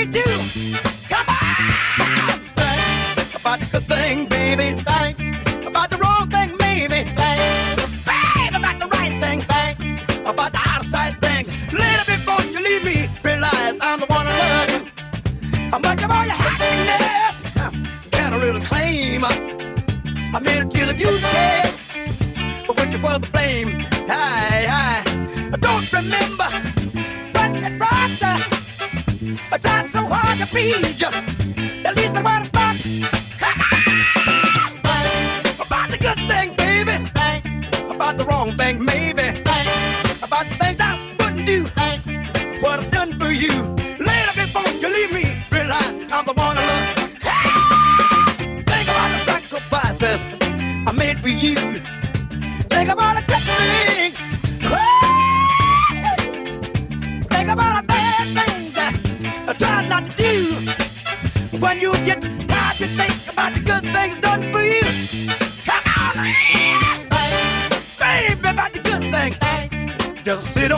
me do? You. At Just sit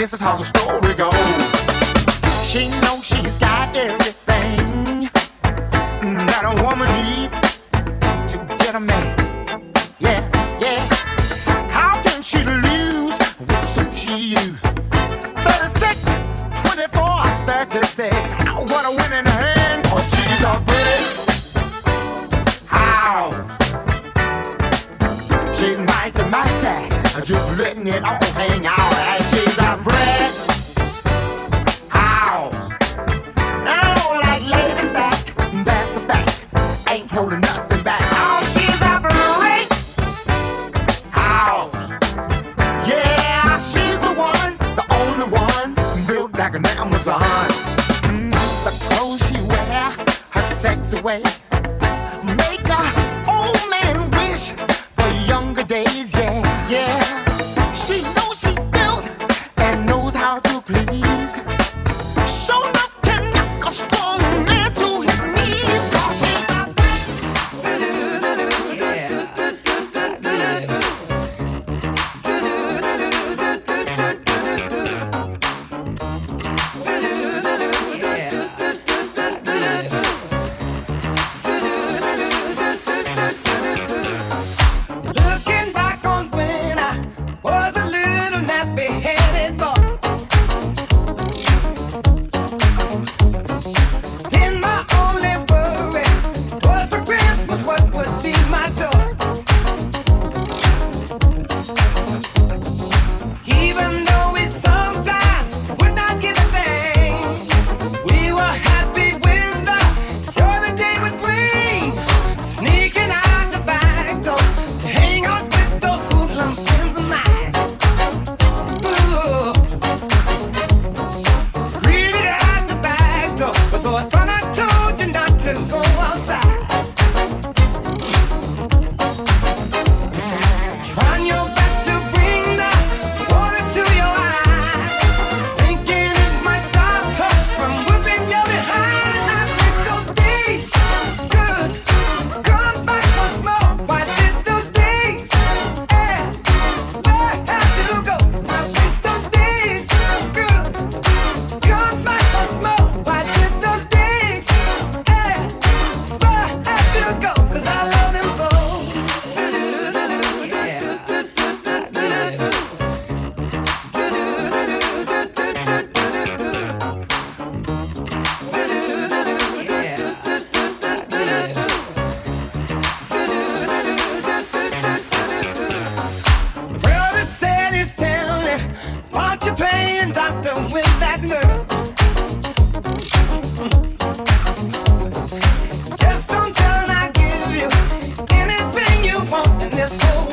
This is how the story goes. She knows she's got everything that a woman needs to get a man. Yeah, yeah. How can she lose with the suit she used? 36, 24, 36. Oh, what a winning hand, cause she's a pretty house. She's mighty, mighty. Just letting it all hang out. I bring. please. so